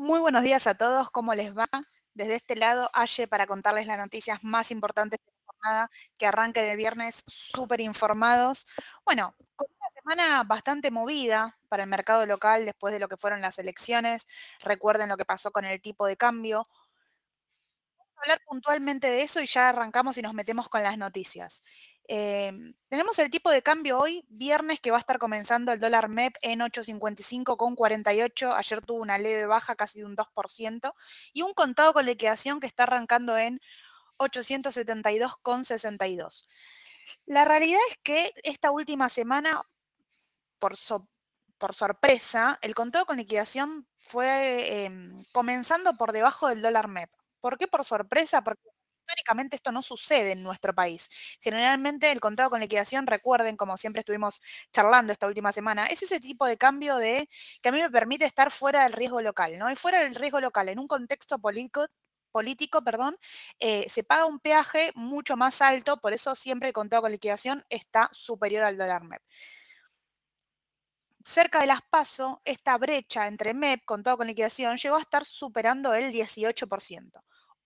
Muy buenos días a todos, ¿cómo les va? Desde este lado, Aye, para contarles las noticias más importantes de la jornada que arranca el viernes, súper informados. Bueno, con una semana bastante movida para el mercado local después de lo que fueron las elecciones. Recuerden lo que pasó con el tipo de cambio. Vamos a hablar puntualmente de eso y ya arrancamos y nos metemos con las noticias. Em, tenemos el tipo de cambio hoy, viernes, que va a estar comenzando el dólar MEP en 8.55 con 48. Ayer tuvo una leve baja, casi de un 2%. Y un contado con liquidación que está arrancando en 872 con 62. La realidad es que esta última semana, por, por sorpresa, el contado con liquidación fue em, comenzando por debajo del dólar MEP. ¿Por qué por sorpresa? Porque históricamente esto no sucede en nuestro país. Generalmente el contado con liquidación, recuerden, como siempre estuvimos charlando esta última semana, es ese tipo de cambio de que a mí me permite estar fuera del riesgo local, ¿no? Y fuera del riesgo local, en un contexto político, político, perdón, eh, se paga un peaje mucho más alto, por eso siempre el contado con liquidación está superior al dólar MEP. Cerca de las PASO, esta brecha entre MEP, contado con liquidación, llegó a estar superando el 18%.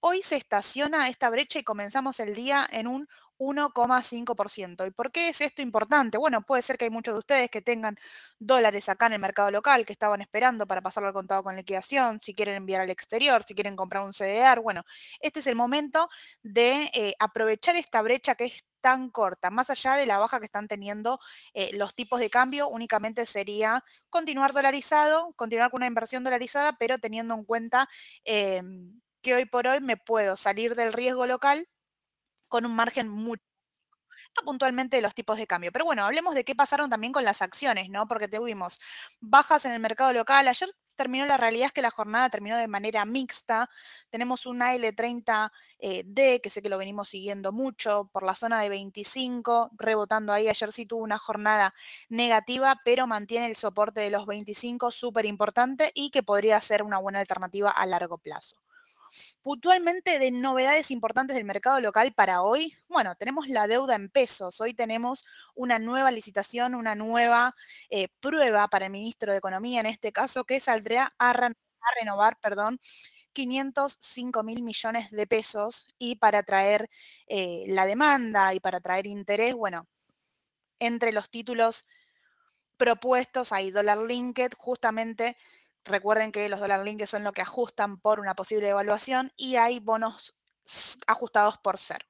Hoy se estaciona esta brecha y comenzamos el día en un 1,5%. ¿Y por qué es esto importante? Bueno, puede ser que hay muchos de ustedes que tengan dólares acá en el mercado local, que estaban esperando para pasarlo al contado con liquidación, si quieren enviar al exterior, si quieren comprar un CDR. Bueno, este es el momento de eh, aprovechar esta brecha que es tan corta, más allá de la baja que están teniendo eh, los tipos de cambio, únicamente sería continuar dolarizado, continuar con una inversión dolarizada, pero teniendo en cuenta em, que hoy por hoy me puedo salir del riesgo local con un margen muy no puntualmente de los tipos de cambio. Pero bueno, hablemos de qué pasaron también con las acciones, ¿no? Porque tuvimos bajas en el mercado local. Ayer terminó, la realidad es que la jornada terminó de manera mixta. Tenemos un AL30D, eh, que sé que lo venimos siguiendo mucho, por la zona de 25, rebotando ahí. Ayer sí tuvo una jornada negativa, pero mantiene el soporte de los 25, súper importante, y que podría ser una buena alternativa a largo plazo. Puntualmente de novedades importantes del mercado local para hoy, bueno, tenemos la deuda en pesos. Hoy tenemos una nueva licitación, una nueva eh, prueba para el ministro de Economía, en este caso, que saldrá a, renovar, perdón, 505 mil millones de pesos y para traer eh, la demanda y para traer interés, bueno, entre los títulos propuestos hay dólar linked, justamente Recuerden que los dólar links son lo que ajustan por una posible evaluación y hay bonos ajustados por ser.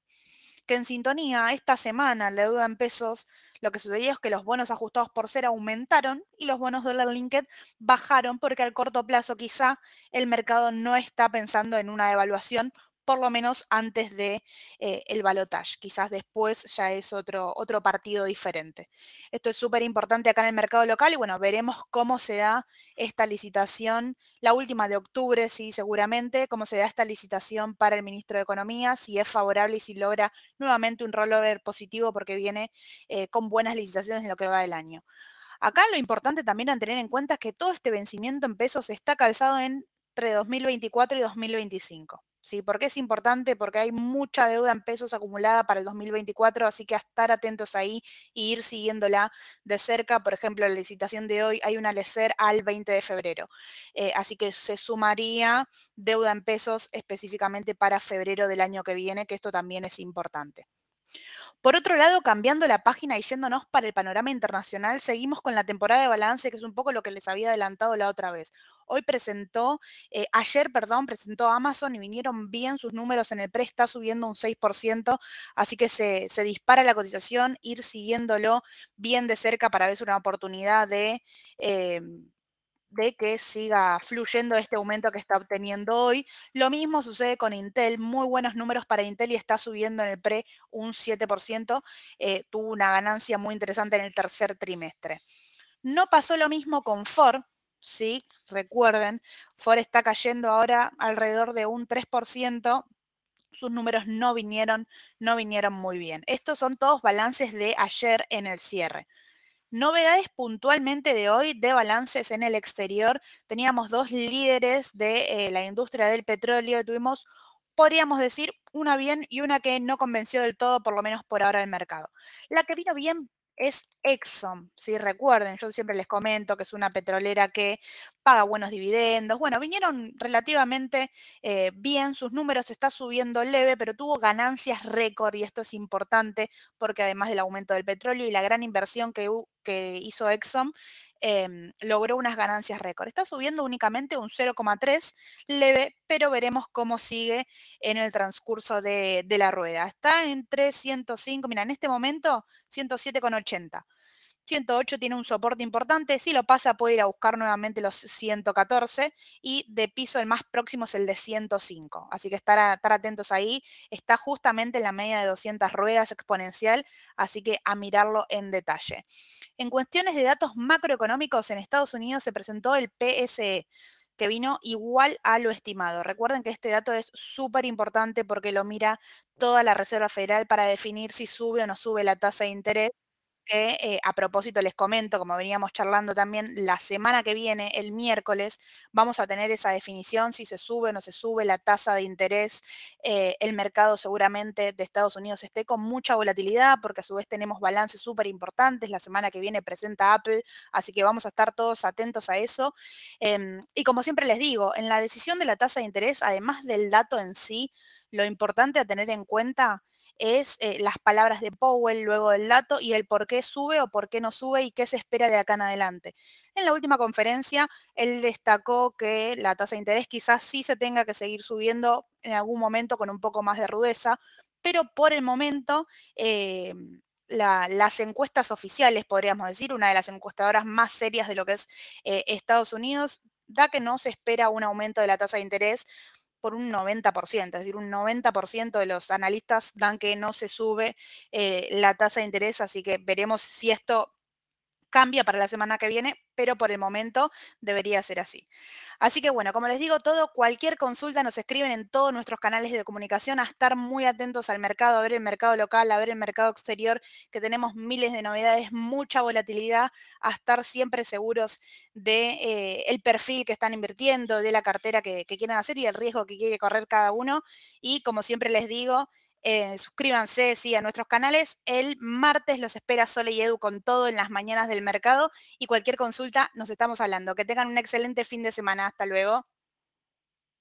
Que en sintonía, esta semana la deuda en pesos, lo que sucedió es que los bonos ajustados por ser aumentaron y los bonos dólar linked bajaron porque al corto plazo quizá el mercado no está pensando en una evaluación por lo menos antes de eh, el balotage. Quizás después ya es otro, otro partido diferente. Esto es súper importante acá en el mercado local y bueno, veremos cómo se da esta licitación, la última de octubre, sí, seguramente, cómo se da esta licitación para el ministro de Economía, si es favorable y si logra nuevamente un rollover positivo porque viene eh, con buenas licitaciones en lo que va del año. Acá lo importante también a tener en cuenta es que todo este vencimiento en pesos está calzado entre 2024 y 2025. ¿Sí? ¿Por qué es importante? Porque hay mucha deuda en pesos acumulada para el 2024, así que a estar atentos ahí e ir siguiéndola de cerca. Por ejemplo, la licitación de hoy hay una LECER al 20 de febrero, eh, así que se sumaría deuda en pesos específicamente para febrero del año que viene, que esto también es importante. Por otro lado, cambiando la página y yéndonos para el panorama internacional, seguimos con la temporada de balance, que es un poco lo que les había adelantado la otra vez. Hoy presentó, eh, ayer, perdón, presentó Amazon y vinieron bien sus números en el pre, está subiendo un 6%, así que se, dispara la cotización, ir siguiéndolo bien de cerca para ver si una oportunidad de... Em, de que siga fluyendo este aumento que está obteniendo hoy. Lo mismo sucede con Intel, muy buenos números para Intel y está subiendo en el pre un 7%, eh, tuvo una ganancia muy interesante en el tercer trimestre. No pasó lo mismo con Ford, ¿sí? Recuerden, Ford está cayendo ahora alrededor de un 3%, sus números no vinieron, no vinieron muy bien. Estos son todos balances de ayer en el cierre. Novedades puntualmente de hoy de balances en el exterior. Teníamos dos líderes de eh, la industria del petróleo. Tuvimos, podríamos decir, una bien y una que no convenció del todo, por lo menos por ahora, el mercado. La que vino bien es Exxon, ¿sí? Recuerden, yo siempre les comento que es una petrolera que paga buenos dividendos. Bueno, vinieron relativamente eh, bien, sus números está subiendo leve, pero tuvo ganancias récord y esto es importante porque además del aumento del petróleo y la gran inversión que, hizo Exxon, eh, logró unas ganancias récord. Está subiendo únicamente un 0,3 leve, pero veremos cómo sigue en el transcurso de, de la rueda. Está entre 105, mira, en este momento 107,80. 108 tiene un soporte importante, si lo pasa puede ir a buscar nuevamente los 114 y de piso el más próximo es el de 105. Así que estar, atentos ahí. Está justamente en la media de 200 ruedas exponencial, así que a mirarlo en detalle. En cuestiones de datos macroeconómicos, en Estados Unidos se presentó el PSE que vino igual a lo estimado. Recuerden que este dato es súper importante porque lo mira toda la Reserva Federal para definir si sube o no sube la tasa de interés que eh, a propósito les comento, como veníamos charlando también, la semana que viene, el miércoles, vamos a tener esa definición, si se sube o no se sube la tasa de interés. Eh, el mercado seguramente de Estados Unidos esté con mucha volatilidad, porque a su vez tenemos balances súper importantes. La semana que viene presenta Apple, así que vamos a estar todos atentos a eso. Em, y como siempre les digo, en la decisión de la tasa de interés, además del dato en sí, lo importante a tener en cuenta es eh, las palabras de Powell luego del dato y el por qué sube o por qué no sube y qué se espera de acá en adelante. En la última conferencia, él destacó que la tasa de interés quizás sí se tenga que seguir subiendo en algún momento con un poco más de rudeza, pero por el momento... Eh, las encuestas oficiales, podríamos decir, una de las encuestadoras más serias de lo que es eh, Estados Unidos, da que no se espera un aumento de la tasa de interés por un 90%, es decir, un 90% de los analistas dan que no se sube eh, la tasa de interés, así que veremos si esto cambia para la semana que viene, pero por el momento debería ser así. Así que bueno, como les digo todo, cualquier consulta nos escriben en todos nuestros canales de comunicación, a estar muy atentos al mercado, a ver el mercado local, a ver el mercado exterior, que tenemos miles de novedades, mucha volatilidad, a estar siempre seguros de eh, el perfil que están invirtiendo, de la cartera que, que quieren hacer y el riesgo que quiere correr cada uno. Y como siempre les digo, eh, suscríbanse sí, a nuestros canales. El martes los espera Sole y Edu con todo en las mañanas del mercado y cualquier consulta nos estamos hablando. Que tengan un excelente fin de semana. Hasta luego.